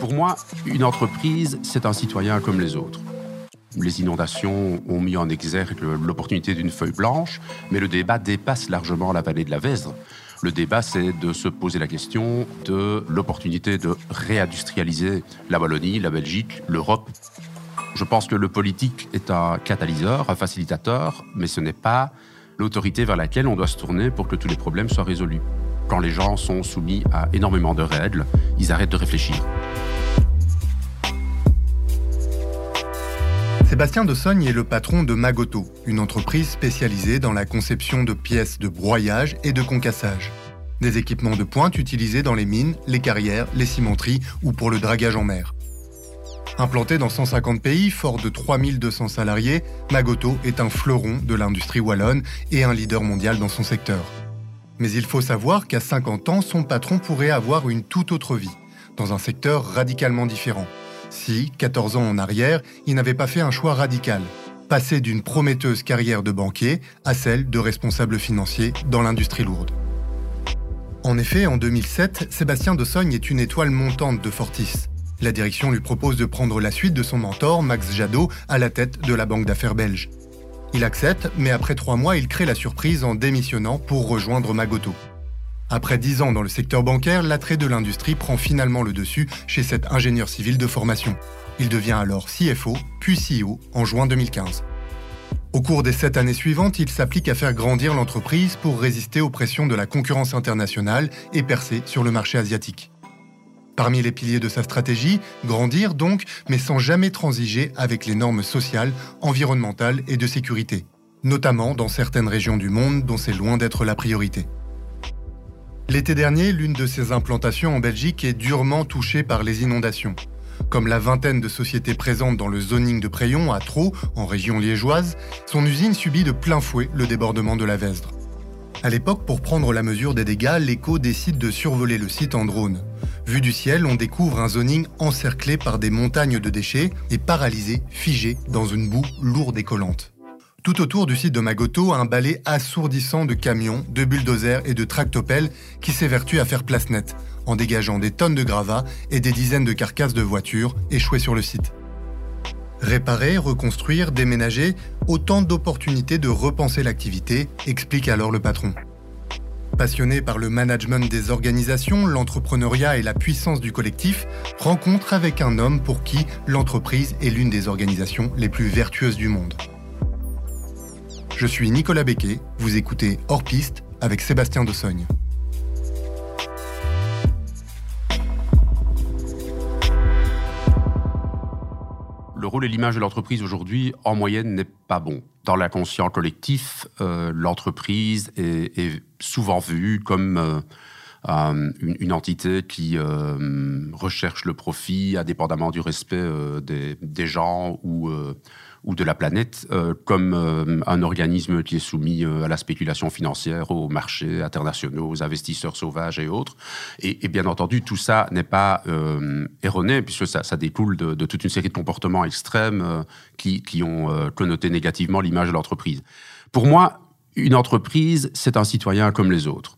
Pour moi, une entreprise, c'est un citoyen comme les autres. Les inondations ont mis en exergue l'opportunité d'une feuille blanche, mais le débat dépasse largement la vallée de la Vesdre. Le débat, c'est de se poser la question de l'opportunité de réindustrialiser la Wallonie, la Belgique, l'Europe. Je pense que le politique est un catalyseur, un facilitateur, mais ce n'est pas l'autorité vers laquelle on doit se tourner pour que tous les problèmes soient résolus. Quand les gens sont soumis à énormément de règles, ils arrêtent de réfléchir. Sébastien de Sogne est le patron de Magoto, une entreprise spécialisée dans la conception de pièces de broyage et de concassage. Des équipements de pointe utilisés dans les mines, les carrières, les cimenteries ou pour le dragage en mer. Implanté dans 150 pays, fort de 3200 salariés, Magoto est un fleuron de l'industrie wallonne et un leader mondial dans son secteur. Mais il faut savoir qu'à 50 ans, son patron pourrait avoir une toute autre vie, dans un secteur radicalement différent si, 14 ans en arrière, il n'avait pas fait un choix radical, passer d'une prometteuse carrière de banquier à celle de responsable financier dans l'industrie lourde. En effet, en 2007, Sébastien de Sogne est une étoile montante de Fortis. La direction lui propose de prendre la suite de son mentor, Max Jadot, à la tête de la banque d'affaires belge. Il accepte, mais après trois mois, il crée la surprise en démissionnant pour rejoindre Magoto. Après dix ans dans le secteur bancaire, l'attrait de l'industrie prend finalement le dessus chez cet ingénieur civil de formation. Il devient alors CFO, puis CEO en juin 2015. Au cours des sept années suivantes, il s'applique à faire grandir l'entreprise pour résister aux pressions de la concurrence internationale et percer sur le marché asiatique. Parmi les piliers de sa stratégie, grandir donc, mais sans jamais transiger avec les normes sociales, environnementales et de sécurité, notamment dans certaines régions du monde dont c'est loin d'être la priorité. L'été dernier, l'une de ses implantations en Belgique est durement touchée par les inondations. Comme la vingtaine de sociétés présentes dans le zoning de Préyon à Traux, en région liégeoise, son usine subit de plein fouet le débordement de la Vesdre. À l'époque, pour prendre la mesure des dégâts, l'écho décide de survoler le site en drone. Vu du ciel, on découvre un zoning encerclé par des montagnes de déchets et paralysé, figé dans une boue lourde et collante. Tout autour du site de Magoto, un balai assourdissant de camions, de bulldozers et de tractopelles qui s'évertuent à faire place nette, en dégageant des tonnes de gravats et des dizaines de carcasses de voitures échouées sur le site. Réparer, reconstruire, déménager, autant d'opportunités de repenser l'activité, explique alors le patron. Passionné par le management des organisations, l'entrepreneuriat et la puissance du collectif, rencontre avec un homme pour qui l'entreprise est l'une des organisations les plus vertueuses du monde. Je suis Nicolas Becquet, vous écoutez Hors Piste avec Sébastien Dossogne. Le rôle et l'image de l'entreprise aujourd'hui, en moyenne, n'est pas bon. Dans l'inconscient collectif, euh, l'entreprise est, souvent vue comme euh, une, entité qui euh, recherche le profit indépendamment du respect des, des, gens ou ou de la planète euh, comme euh, un organisme qui est soumis euh, à la spéculation financière, aux marchés internationaux, aux investisseurs sauvages et autres. Et, bien entendu, tout ça n'est pas erroné, puisque ça, ça découle de, toute une série de comportements extrêmes qui, qui, ont connoté négativement l'image de l'entreprise. Pour moi, une entreprise, c'est un citoyen comme les autres.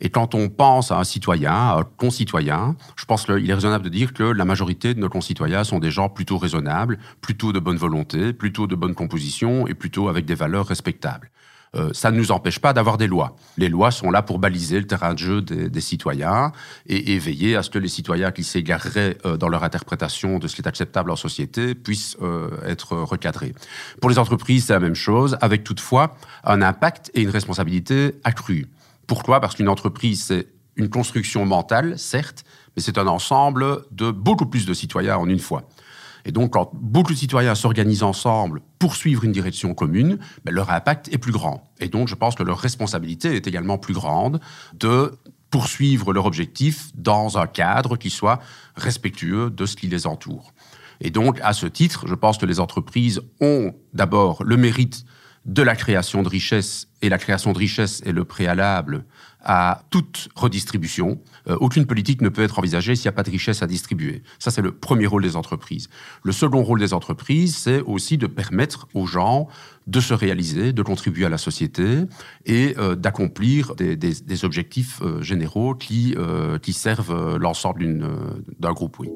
Et quand on pense à un citoyen, à un concitoyen, je pense qu'il est raisonnable de dire que la majorité de nos concitoyens sont des gens plutôt raisonnables, plutôt de bonne volonté, plutôt de bonne composition et plutôt avec des valeurs respectables. Euh, ça ne nous empêche pas d'avoir des lois. Les lois sont là pour baliser le terrain de jeu des, citoyens et, veiller à ce que les citoyens qui s'égareraient euh, dans leur interprétation de ce qui est acceptable en société puissent euh, être recadrés. Pour les entreprises, c'est la même chose, avec toutefois un impact et une responsabilité accrue. Pourquoi Parce qu'une entreprise, c'est une construction mentale, certes, mais c'est un ensemble de beaucoup plus de citoyens en une fois. Et donc, quand beaucoup de citoyens s'organisent ensemble pour suivre une direction commune, ben, leur impact est plus grand. Et donc, je pense que leur responsabilité est également plus grande de poursuivre leur objectif dans un cadre qui soit respectueux de ce qui les entoure. Et donc, à ce titre, je pense que les entreprises ont d'abord le mérite de la création de richesses, et la création de richesses est le préalable à toute redistribution. Euh, aucune politique ne peut être envisagée s'il n'y a pas de richesse à distribuer. Ça, c'est le premier rôle des entreprises. Le second rôle des entreprises, c'est aussi de permettre aux gens de se réaliser, de contribuer à la société et euh, d'accomplir des, objectifs euh, généraux qui, qui servent l'ensemble d'un groupe. Oui.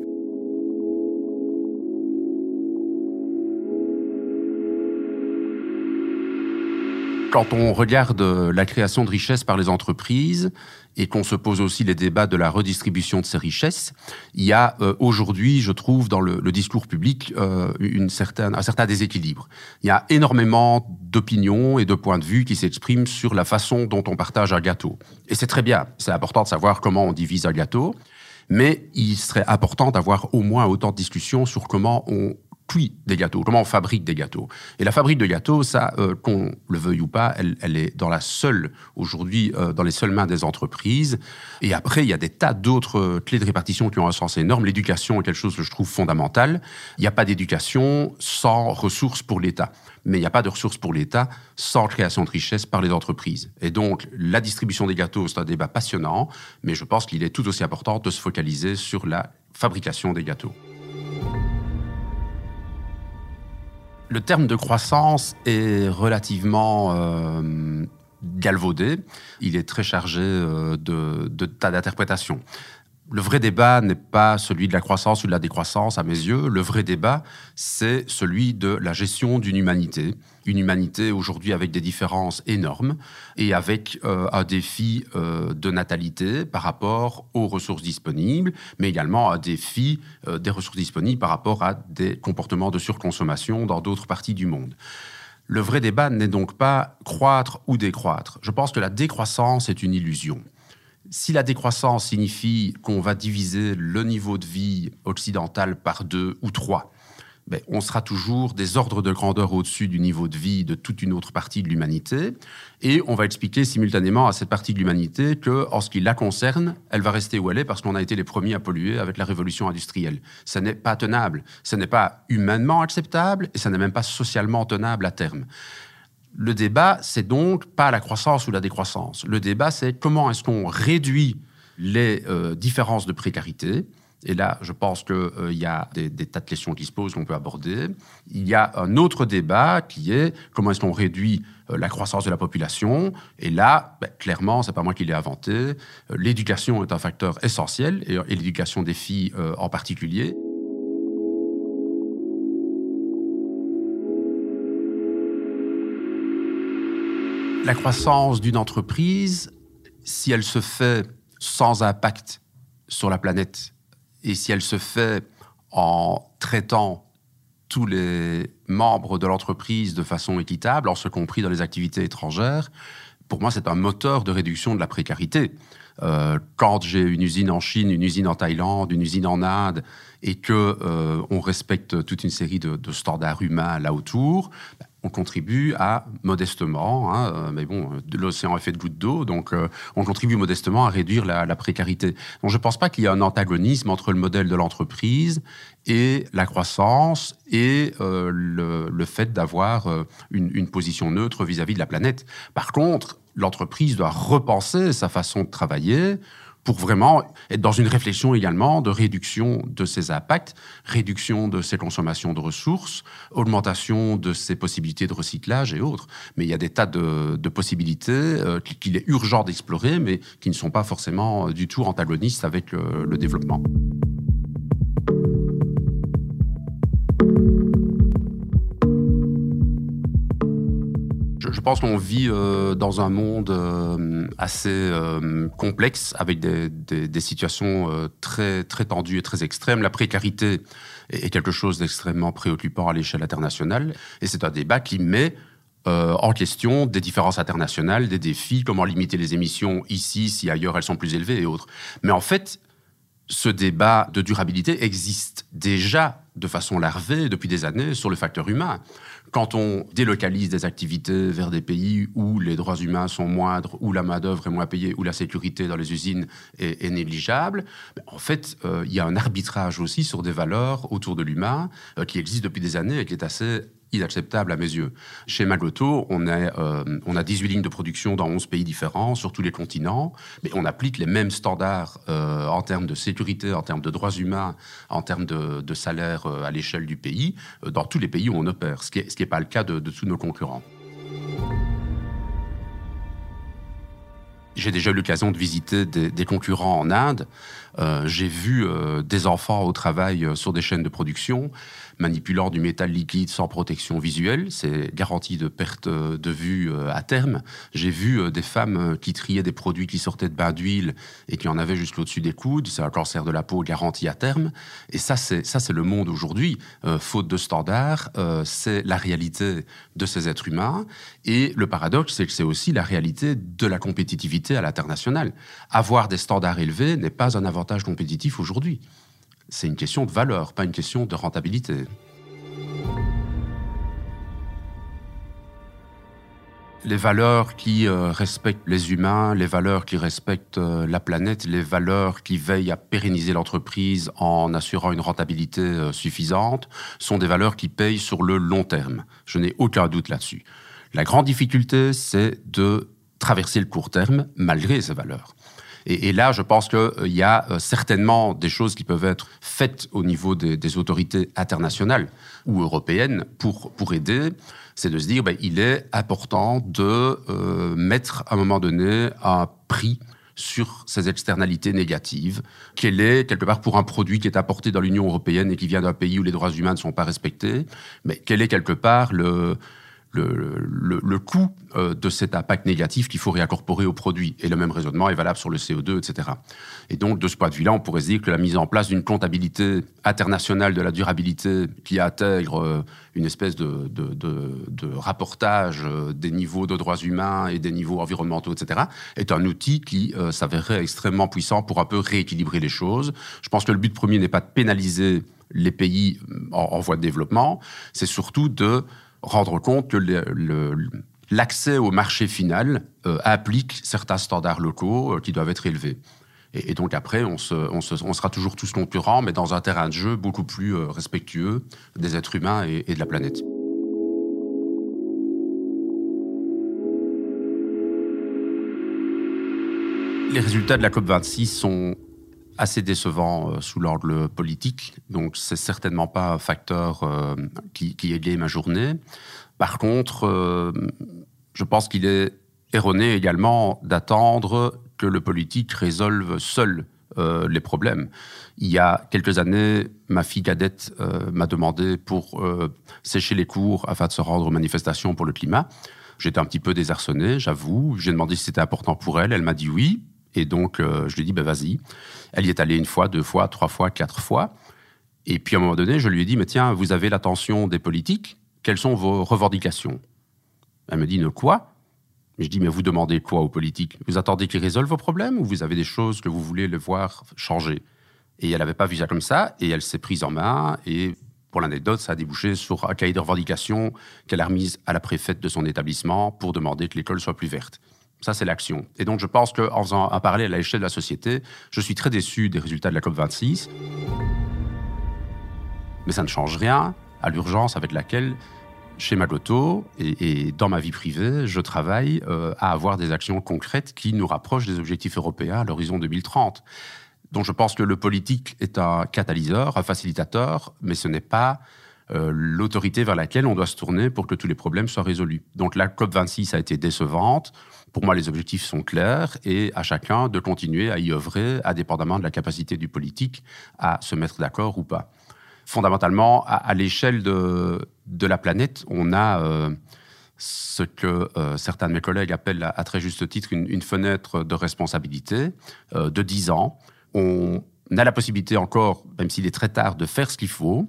Quand on regarde euh, la création de richesses par les entreprises et qu'on se pose aussi les débats de la redistribution de ces richesses, il y a euh, aujourd'hui, je trouve, dans le, discours public, euh, une certaine, un certain déséquilibre. Il y a énormément d'opinions et de points de vue qui s'expriment sur la façon dont on partage un gâteau. Et c'est très bien, c'est important de savoir comment on divise un gâteau, mais il serait important d'avoir au moins autant de discussions sur comment on des gâteaux, comment on fabrique des gâteaux. Et la fabrique de gâteaux, ça, euh, qu'on le veuille ou pas, elle, est dans la seule, aujourd'hui, euh, dans les seules mains des entreprises. Et après, il y a des tas d'autres euh, clés de répartition qui ont un sens énorme. L'éducation est quelque chose que je trouve fondamental. Il n'y a pas d'éducation sans ressources pour l'État. Mais il n'y a pas de ressources pour l'État sans création de richesses par les entreprises. Et donc, la distribution des gâteaux, c'est un débat passionnant, mais je pense qu'il est tout aussi important de se focaliser sur la fabrication des gâteaux. Le terme de croissance est relativement euh, galvaudé. Il est très chargé euh, de, de tas d'interprétations le vrai débat n'est pas celui de la croissance ou de la décroissance, à mes yeux. Le vrai débat, c'est celui de la gestion d'une humanité. Une humanité aujourd'hui avec des différences énormes et avec euh, un défi euh, de natalité par rapport aux ressources disponibles, mais également un défi euh, des ressources disponibles par rapport à des comportements de surconsommation dans d'autres parties du monde. Le vrai débat n'est donc pas croître ou décroître. Je pense que la décroissance est une illusion. Si la décroissance signifie qu'on va diviser le niveau de vie occidental par deux ou trois, ben, on sera toujours des ordres de grandeur au-dessus du niveau de vie de toute une autre partie de l'humanité. Et on va expliquer simultanément à cette partie de l'humanité que, en ce qui la concerne, elle va rester où elle est parce qu'on a été les premiers à polluer avec la révolution industrielle. Ce n'est pas tenable. Ce n'est pas humainement acceptable et ça n'est même pas socialement tenable à terme. Le débat, c'est donc pas la croissance ou la décroissance. Le débat, c'est comment est-ce qu'on réduit les euh, différences de précarité. Et là, je pense qu'il euh, y a des, tas de questions qui se posent qu'on peut aborder. Il y a un autre débat qui est comment est-ce qu'on réduit euh, la croissance de la population. Et là, ben, clairement, c'est pas moi qui l'ai inventé. l'éducation est un facteur essentiel, et l'éducation des filles en particulier. La croissance d'une entreprise, si elle se fait sans impact sur la planète et si elle se fait en traitant tous les membres de l'entreprise de façon équitable, en ce compris dans les activités étrangères, pour moi, c'est un moteur de réduction de la précarité. Euh, quand j'ai une usine en Chine, une usine en Thaïlande, une usine en Inde, et que euh, on respecte toute une série de, standards humains là autour, ben, on contribue à modestement, hein, euh, mais bon, l'océan est fait de gouttes d'eau, donc euh, on contribue modestement à réduire la, précarité. Donc je ne pense pas qu'il y ait un antagonisme entre le modèle de l'entreprise et la croissance et euh, le, fait d'avoir une, position neutre vis-à-vis -vis de la planète. Par contre, l'entreprise doit repenser sa façon de travailler pour vraiment être dans une réflexion également de réduction de ses impacts, réduction de ses consommations de ressources, augmentation de ses possibilités de recyclage et autres. Mais il y a des tas de, possibilités euh, qu'il est urgent d'explorer, mais qui ne sont pas forcément euh, du tout antagonistes avec le développement. Je pense qu'on vit euh, dans un monde euh, assez euh, complexe avec des, situations très, très tendues et très extrêmes. La précarité est, quelque chose d'extrêmement préoccupant à l'échelle internationale et c'est un débat qui met en question des différences internationales, des défis, comment limiter les émissions ici si ailleurs elles sont plus élevées et autres. Mais en fait, ce débat de durabilité existe déjà de façon larvée depuis des années sur le facteur humain. Quand on délocalise des activités vers des pays où les droits humains sont moindres, où la main-d'œuvre est moins payée, où la sécurité dans les usines est, négligeable, ben, en fait, euh, il y a un arbitrage aussi sur des valeurs autour de l'humain euh, qui existe depuis des années et qui est assez inacceptable à mes yeux. Chez Magoto, on, euh, a 18 lignes de production dans 11 pays différents, sur tous les continents, mais on applique les mêmes standards euh, en termes de sécurité, en termes de droits humains, en termes de, salaire euh, à l'échelle du pays, dans tous les pays où on opère, ce qui n'est pas le cas de, de tous nos concurrents. J'ai déjà eu l'occasion de visiter des, concurrents en Inde. j'ai vu des enfants au travail sur des chaînes de production manipulant du métal liquide sans protection visuelle. C'est garantie de perte de vue euh, à terme. J'ai vu euh, des femmes euh, qui triaient des produits qui sortaient de bains d'huile et qui en avaient jusqu'au-dessus des coudes. C'est un cancer de la peau garanti à terme. Et ça, c'est ça, c'est le monde aujourd'hui. faute de standards, c'est la réalité de ces êtres humains. Et le paradoxe, c'est que c'est aussi la réalité de la compétitivité à l'international. Avoir des standards élevés n'est pas un avantage compétitif aujourd'hui c'est une question de valeur, pas une question de rentabilité. Les valeurs qui euh, respectent les humains, les valeurs qui respectent euh, la planète, les valeurs qui veillent à pérenniser l'entreprise en assurant une rentabilité euh, suffisante, sont des valeurs qui payent sur le long terme. Je n'ai aucun doute là-dessus. La grande difficulté, c'est de traverser le court terme malgré ces valeurs. Et, là, je pense qu'il euh, y a euh, certainement des choses qui peuvent être faites au niveau des, autorités internationales ou européennes pour, pour aider. C'est de se dire, ben, il est important de euh, mettre à un moment donné un prix sur ces externalités négatives. Quel est, quelque part, pour un produit qui est apporté dans l'Union européenne et qui vient d'un pays où les droits humains ne sont pas respectés, mais quel est, quelque part, le, le, le, coût euh, de cet impact négatif qu'il faut réincorporer au produit. Et le même raisonnement est valable sur le CO2, etc. Et donc, de ce point de vue-là, on pourrait se dire que la mise en place d'une comptabilité internationale de la durabilité qui intègre euh, une espèce de, de, de, rapportage euh, des niveaux de droits humains et des niveaux environnementaux, etc., est un outil qui s'avérerait extrêmement puissant pour un peu rééquilibrer les choses. Je pense que le but premier n'est pas de pénaliser les pays en voie de développement, c'est surtout de rendre compte que l'accès au marché final euh, applique certains standards locaux euh, qui doivent être élevés. Et, donc après, on, sera toujours tous concurrents, mais dans un terrain de jeu beaucoup plus euh, respectueux des êtres humains et de la planète. Les résultats de la COP26 sont assez décevant euh, sous l'ordre politique. Donc, c'est certainement pas un facteur euh, qui, qui ma journée. Par contre, euh, je pense qu'il est erroné également d'attendre que le politique résolve seul les problèmes. Il y a quelques années, ma fille cadette m'a demandé pour sécher les cours afin de se rendre aux manifestations pour le climat. J'étais un petit peu désarçonné, j'avoue. J'ai demandé si c'était important pour elle. Elle m'a dit oui. Et donc, je lui dit, ben vas-y. Elle y est allée une fois, deux fois, trois fois, quatre fois. Et puis à un moment donné, je lui ai dit, mais tiens, vous avez l'attention des politiques, quelles sont vos revendications? Elle me dit, ne quoi? Je dis, mais vous demandez quoi aux politiques? Vous attendez qu'ils résolvent vos problèmes ou vous avez des choses que vous voulez les voir changer? Et elle n'avait pas vu ça comme ça, et elle s'est prise en main, et pour l'anecdote, ça a débouché sur un cahier de revendications qu'elle a remise à la préfète de son établissement pour demander que l'école soit plus verte. Ça, c'est l'action. Et donc, je pense qu'en faisant un parallèle à l'échelle de la société, je suis très déçu des résultats de la COP26. Mais ça ne change rien à l'urgence avec laquelle, chez Magoto et, dans ma vie privée, je travaille euh, à avoir des actions concrètes qui nous rapprochent des objectifs européens à l'horizon 2030. Donc, je pense que le politique est un catalyseur, un facilitateur, mais ce n'est pas euh, l'autorité vers laquelle on doit se tourner pour que tous les problèmes soient résolus. Donc la COP26 a été décevante. Pour moi, les objectifs sont clairs et à chacun de continuer à y œuvrer, indépendamment de la capacité du politique à se mettre d'accord ou pas. Fondamentalement, à, l'échelle de, de, la planète, on a euh, ce que euh, certains de mes collègues appellent à, très juste titre une, fenêtre de responsabilité de 10 ans. On a la possibilité encore, même s'il est très tard, de faire ce qu'il faut.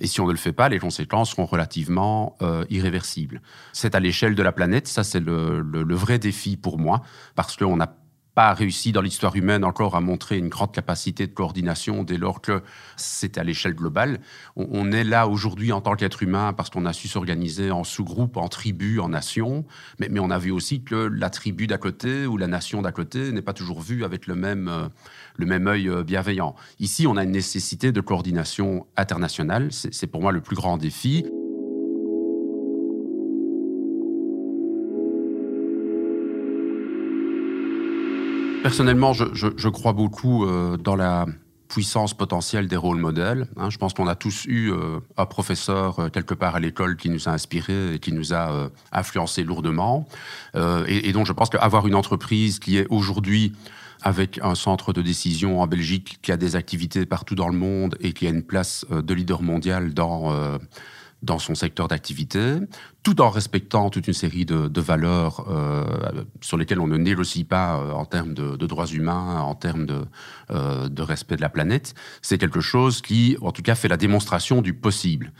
Et si on ne le fait pas, les conséquences seront relativement euh, irréversibles. C'est à l'échelle de la planète, ça c'est le, vrai défi pour moi, parce qu'on n'a pas réussi dans l'histoire humaine encore à montrer une grande capacité de coordination dès lors que c'est à l'échelle globale. On, est là aujourd'hui en tant qu'être humain parce qu'on a su s'organiser en sous-groupes, en tribus, en nations, mais, mais, on a vu aussi que la tribu d'à côté ou la nation d'à côté n'est pas toujours vue avec le même... Euh, le même œil euh, bienveillant. Ici, on a une nécessité de coordination internationale. C'est pour moi le plus grand défi. Personnellement, je, crois beaucoup euh, dans la puissance potentielle des rôles modèles. Hein. Je pense qu'on a tous eu euh, un professeur euh, quelque part à l'école qui nous a inspirés et qui nous a euh, influencé lourdement. Et, et, donc je pense qu'avoir une entreprise qui est aujourd'hui avec un centre de décision en Belgique, qui a des activités partout dans le monde et qui a une place de leader mondial dans dans son secteur d'activité, tout en respectant toute une série de, valeurs euh, sur lesquelles on ne négocie pas euh, en termes de, droits humains, en termes de, euh, de respect de la planète, c'est quelque chose qui, en tout cas, fait la démonstration du possible.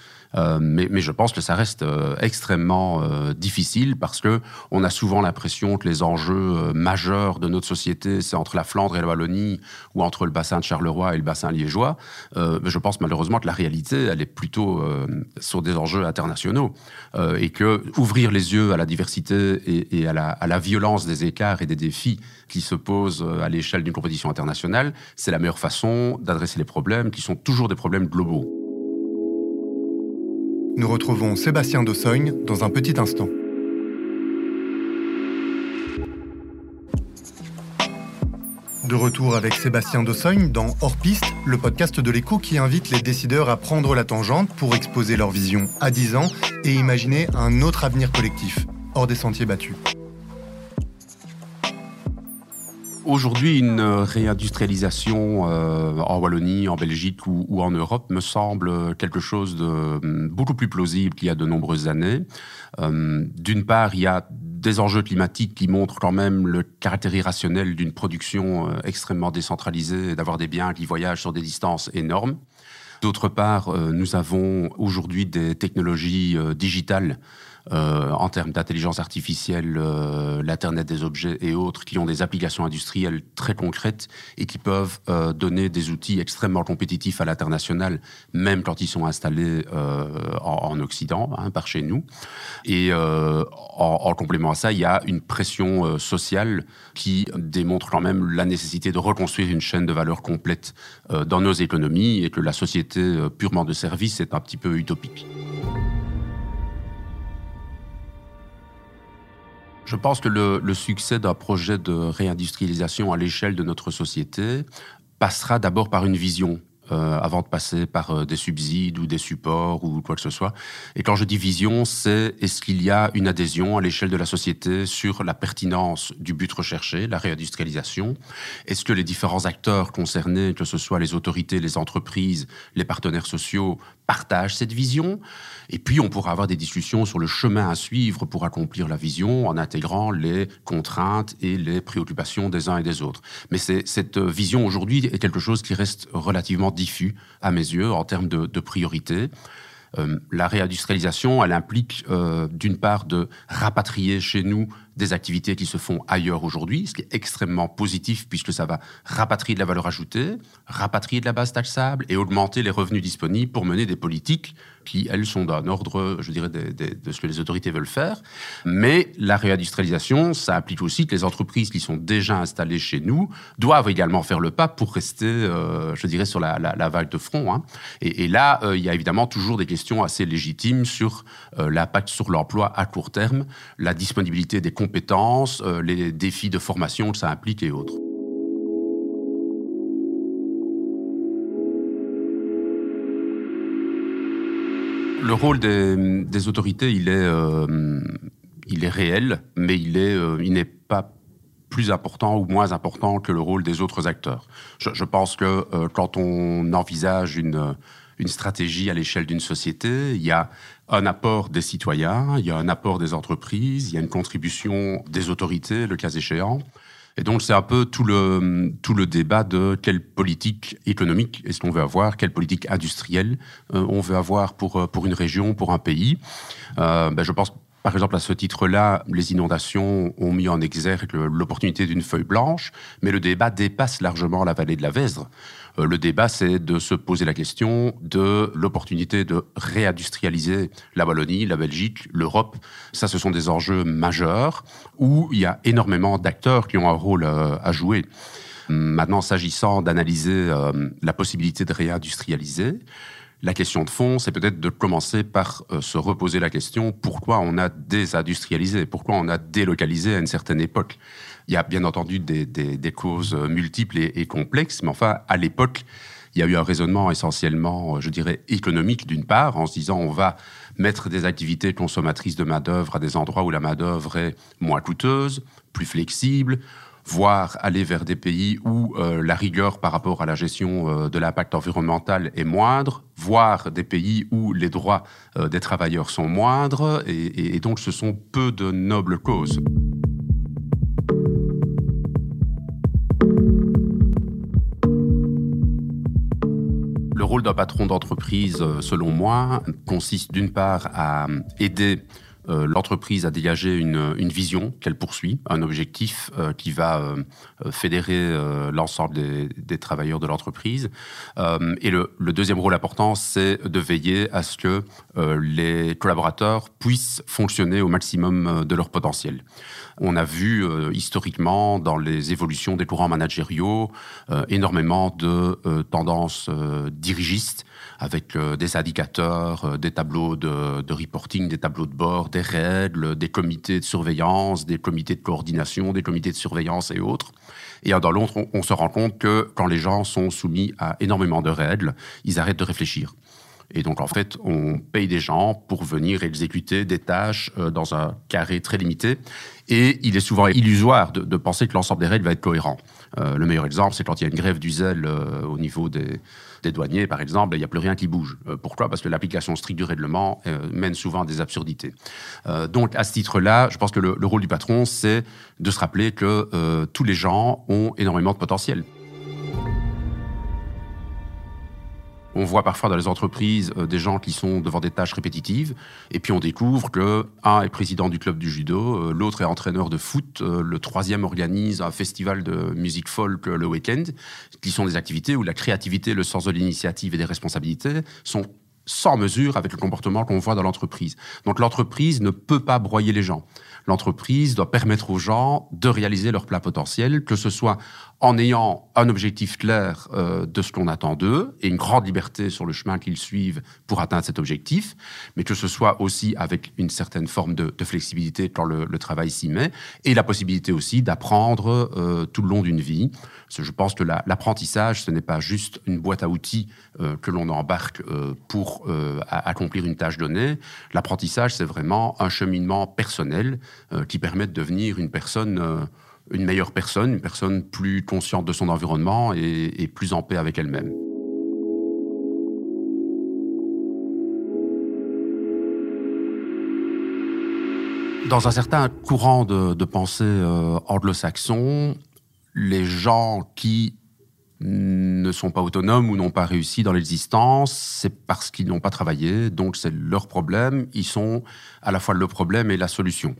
Mais, je pense que ça reste extrêmement difficile parce que on a souvent l'impression que les enjeux majeurs de notre société, c'est entre la Flandre et la Wallonie ou entre le bassin de Charleroi et le bassin liégeois. je pense malheureusement que la réalité, elle est plutôt sur des enjeux internationaux que ouvrir les yeux à la diversité et, et à, la, à la violence des écarts et des défis qui se posent à l'échelle d'une compétition internationale, c'est la meilleure façon d'adresser les problèmes qui sont toujours des problèmes globaux. Nous retrouvons Sébastien Dossogne dans un petit instant. De retour avec Sébastien Dossogne dans Hors Piste, le podcast de l'écho qui invite les décideurs à prendre la tangente pour exposer leur vision à 10 ans et imaginer un autre avenir collectif, hors des sentiers battus. Aujourd'hui, une réindustrialisation euh, en Wallonie, en Belgique ou, en Europe me semble quelque chose de hum, beaucoup plus plausible qu'il y a de nombreuses années. Hum, d'une part, il y a des enjeux climatiques qui montrent quand même le caractère irrationnel d'une production euh, extrêmement décentralisée d'avoir des biens qui voyagent sur des distances énormes. D'autre part, euh, nous avons aujourd'hui des technologies digitales euh, en termes d'intelligence artificielle, euh, l'Internet des objets et autres, qui ont des applications industrielles très concrètes et qui peuvent euh, donner des outils extrêmement compétitifs à l'international, même quand ils sont installés en, Occident, hein, par chez nous. Et en, en, complément à ça, il y a une pression sociale qui démontre quand même la nécessité de reconstruire une chaîne de valeur complète dans nos économies et que la société purement de service est un petit peu utopique. Je pense que le, succès d'un projet de réindustrialisation à l'échelle de notre société passera d'abord par une vision euh, avant de passer par euh, des subsides ou des supports ou quoi que ce soit. Et quand je dis vision, c'est est-ce qu'il y a une adhésion à l'échelle de la société sur la pertinence du but recherché, la réindustrialisation? Est-ce que les différents acteurs concernés, que ce soit les autorités, les entreprises, les partenaires sociaux, partagent cette vision Et puis on pourra avoir des discussions sur le chemin à suivre pour accomplir la vision en intégrant les contraintes et les préoccupations des uns et des autres. Mais cette vision aujourd'hui est quelque chose qui reste relativement diffus à mes yeux en termes de, de priorité. Euh, la réindustrialisation, elle implique euh, d'une part de rapatrier chez nous des activités qui se font ailleurs aujourd'hui, ce qui est extrêmement positif puisque ça va rapatrier de la valeur ajoutée, rapatrier de la base taxable et augmenter les revenus disponibles pour mener des politiques qui, elles, sont d'un ordre, je dirais, de, ce que les autorités veulent faire. Mais la réindustrialisation, ça implique aussi que les entreprises qui sont déjà installées chez nous doivent également faire le pas pour rester, euh, je dirais, sur la, vague de front. Hein. Et, là, euh, il y a évidemment toujours des questions assez légitimes sur euh, l'impact sur l'emploi à court terme, la disponibilité des compétences, euh, les défis de formation que ça implique et autres. Le rôle des, autorités, il est, euh, il est réel, mais euh, il n'est pas plus important ou moins important que le rôle des autres acteurs. Je, pense que quand on envisage une, une stratégie à l'échelle d'une société, il y a un apport des citoyens, il y a un apport des entreprises, il y a une contribution des autorités, le cas échéant. Et donc, c'est un peu tout le, tout le débat de quelle politique économique est-ce qu'on veut avoir, quelle politique industrielle euh, on veut avoir pour, euh, pour une région, pour un pays. Euh, ben, je pense par exemple, à ce titre-là, les inondations ont mis en exergue l'opportunité d'une feuille blanche, mais le débat dépasse largement la vallée de la Vesdre. Euh, le débat, c'est de se poser la question de l'opportunité de réindustrialiser la Wallonie, la Belgique, l'Europe. Ça, ce sont des enjeux majeurs où il y a énormément d'acteurs qui ont un rôle euh, à jouer. Maintenant, s'agissant d'analyser euh, la possibilité de réindustrialiser, la question de fond, c'est peut-être de commencer par se reposer la question pourquoi on a désindustrialisé, pourquoi on a délocalisé à une certaine époque? Il y a bien entendu des, causes multiples et, complexes, mais enfin, à l'époque, il y a eu un raisonnement essentiellement, je dirais, économique d'une part, en se disant on va mettre des activités consommatrices de main-d'œuvre à des endroits où la main-d'œuvre est moins coûteuse, plus flexible, voire aller vers des pays où euh, la rigueur par rapport à la gestion euh, de l'impact environnemental est moindre, voire des pays où les droits euh, des travailleurs sont moindres, et, donc ce sont peu de nobles causes. Rôle d'un patron d'entreprise, selon moi, consiste d'une part à aider euh, l'entreprise a dégagé une, vision qu'elle poursuit, un objectif euh, qui va euh, fédérer l'ensemble des, travailleurs de l'entreprise. et le, le, deuxième rôle important, c'est de veiller à ce que les collaborateurs puissent fonctionner au maximum de leur potentiel. On a vu historiquement dans les évolutions des courants managériaux énormément de tendances dirigistes avec euh, des indicateurs, euh, des tableaux de, reporting, des tableaux de bord, des règles, des comités de surveillance, des comités de coordination, des comités de surveillance et autres. Et dans l'autre, on, se rend compte que quand les gens sont soumis à énormément de règles, ils arrêtent de réfléchir. Et donc, en fait, on paye des gens pour venir exécuter des tâches euh, dans un carré très limité. Et il est souvent illusoire de, penser que l'ensemble des règles va être cohérent. le meilleur exemple, c'est quand il y a une grève du zèle au niveau des, des douaniers, par exemple, il n'y a plus rien qui bouge. Euh, pourquoi? Parce que l'application stricte du règlement euh, mène souvent à des absurdités. Euh, donc, à ce titre-là, je pense que le, le rôle du patron, c'est de se rappeler que tous les gens ont énormément de potentiel. On voit parfois dans les entreprises euh, des gens qui sont devant des tâches répétitives, et puis on découvre que un est président du club du judo, euh, l'autre est entraîneur de foot, euh, le troisième organise un festival de musique folk le week-end, qui sont des activités où la créativité, le sens de l'initiative et des responsabilités sont sans mesure avec le comportement qu'on voit dans l'entreprise. Donc l'entreprise ne peut pas broyer les gens. L'entreprise doit permettre aux gens de réaliser leur plein potentiel, que ce soit en ayant un objectif clair euh, de ce qu'on attend d'eux et une grande liberté sur le chemin qu'ils suivent pour atteindre cet objectif, mais que ce soit aussi avec une certaine forme de, flexibilité quand le, travail s'y met, et la possibilité aussi d'apprendre euh, tout le long d'une vie. Je pense que l'apprentissage, ce n'est pas juste une boîte à outils euh, que l'on embarque pour accomplir une tâche donnée. L'apprentissage, c'est vraiment un cheminement personnel qui permet de devenir une personne une meilleure personne, une personne plus consciente de son environnement et, plus en paix avec elle-même. Dans un certain courant de, pensée euh, anglo-saxon, les gens qui ne sont pas autonomes ou n'ont pas réussi dans l'existence, c'est parce qu'ils n'ont pas travaillé, donc c'est leur problème, ils sont à la fois le problème et la solution.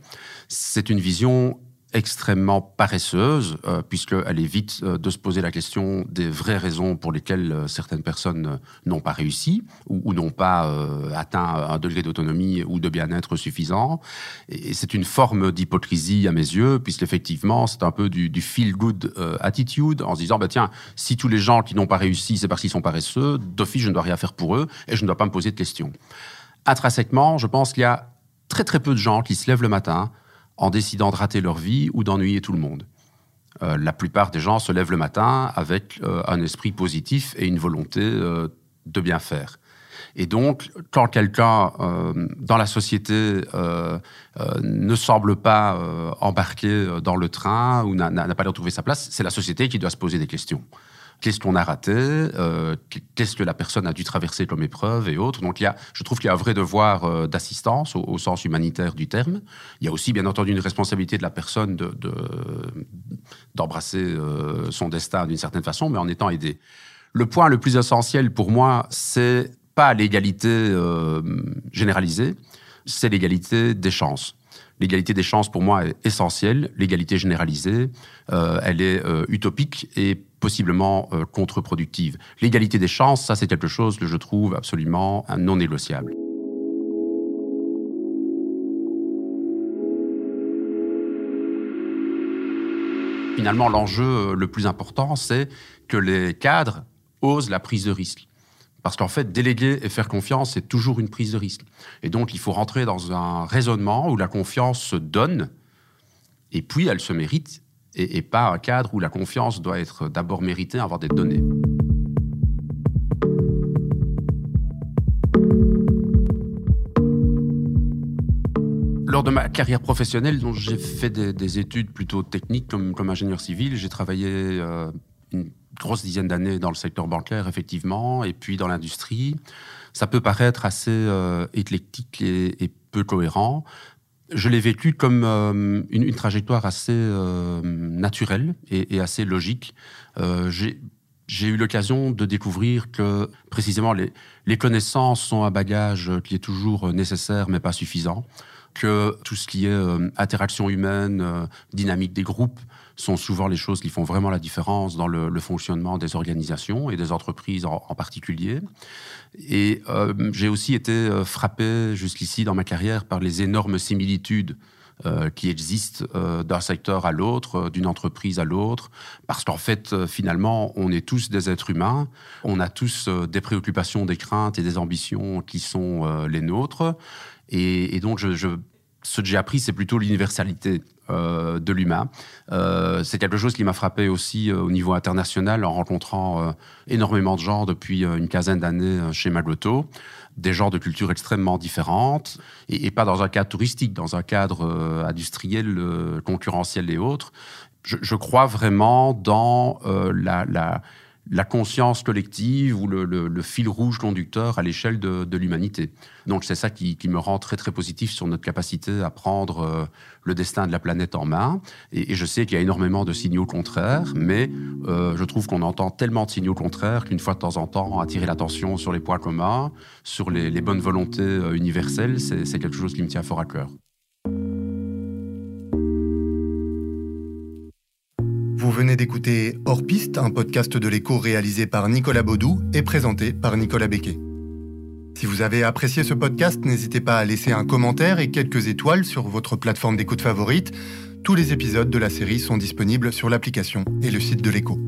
C'est une vision extrêmement paresseuse, euh, puisqu'elle évite euh, de se poser la question des vraies raisons pour lesquelles euh, certaines personnes n'ont pas réussi ou, n'ont pas atteint un degré d'autonomie ou de bien-être suffisant. Et, c'est une forme d'hypocrisie à mes yeux, puisqu'effectivement, c'est un peu du, feel-good attitude, en se disant, bah, tiens, si tous les gens qui n'ont pas réussi, c'est parce qu'ils sont paresseux, d'office, je ne dois rien faire pour eux et je ne dois pas me poser de questions. Intrinsèquement, je pense qu'il y a très très peu de gens qui se lèvent le matin en décidant de rater leur vie ou d'ennuyer tout le monde. Euh, la plupart des gens se lèvent le matin avec euh, un esprit positif et une volonté euh, de bien faire. Et donc, quand quelqu'un dans la société ne semble pas embarquer dans le train ou n'a pas trouver sa place, c'est la société qui doit se poser des questions qu'est-ce qu'on a raté, euh, qu'est-ce que la personne a dû traverser comme épreuve et autres. Donc, il y a, je trouve qu'il y a un vrai devoir euh, d'assistance au, sens humanitaire du terme. Il y a aussi, bien entendu, une responsabilité de la personne d'embrasser de, euh, son destin d'une certaine façon, mais en étant aidé. Le point le plus essentiel pour moi, c'est pas l'égalité généralisée, c'est l'égalité des chances. L'égalité des chances, pour moi, est essentielle. L'égalité généralisée, elle est utopique et possiblement euh, contre-productive. L'égalité des chances, ça c'est quelque chose que je trouve absolument non négociable. Finalement, l'enjeu euh, le plus important, c'est que les cadres osent la prise de risque. Parce qu'en fait, déléguer et faire confiance, c'est toujours une prise de risque. Et donc, il faut rentrer dans un raisonnement où la confiance se donne, et puis elle se mérite, et, pas un cadre où la confiance doit être d'abord méritée avant d'être donnée. Lors de ma carrière professionnelle, j'ai fait des, études plutôt techniques comme, comme ingénieur civil, j'ai travaillé euh, une grosse dizaine d'années dans le secteur bancaire, effectivement, et puis dans l'industrie. Ça peut paraître assez euh, éclectique et, peu cohérent. Je l'ai vécu comme euh, une, trajectoire assez naturelle et, assez logique. j'ai eu l'occasion de découvrir que précisément les, connaissances sont un bagage qui est toujours nécessaire mais pas suffisant que tout ce qui est euh, interaction humaine, euh, dynamique des groupes, sont souvent les choses qui font vraiment la différence dans le, fonctionnement des organisations et des entreprises en, particulier. Et euh, j'ai aussi été frappé jusqu'ici dans ma carrière par les énormes similitudes qui existent d'un secteur à l'autre, d'une entreprise à l'autre, parce qu'en fait, finalement, on est tous des êtres humains, on a tous des préoccupations, des craintes et des ambitions qui sont les nôtres. Et, donc, ce que j'ai appris, c'est plutôt l'universalité euh, de l'humain. Euh, c'est quelque chose qui m'a frappé aussi euh, au niveau international en rencontrant énormément de gens depuis une quinzaine d'années chez Magoto, des gens de cultures extrêmement différentes, et, pas dans un cadre touristique, dans un cadre industriel, concurrentiel et autres. Je, crois vraiment dans la la conscience collective ou le, fil rouge conducteur à l'échelle de, l'humanité. Donc c'est ça qui, me rend très très positif sur notre capacité à prendre euh, le destin de la planète en main. Et, je sais qu'il y a énormément de signaux contraires, mais euh, je trouve qu'on entend tellement de signaux contraires qu'une fois de temps en temps, attirer l'attention sur les points communs, sur les, les bonnes volontés euh, universelles, c'est quelque chose qui me tient fort à cœur. Vous venez d'écouter Hors Piste, un podcast de l'écho réalisé par Nicolas Baudou et présenté par Nicolas Becquet. Si vous avez apprécié ce podcast, n'hésitez pas à laisser un commentaire et quelques étoiles sur votre plateforme d'écoute favorite. Tous les épisodes de la série sont disponibles sur l'application et le site de l'écho.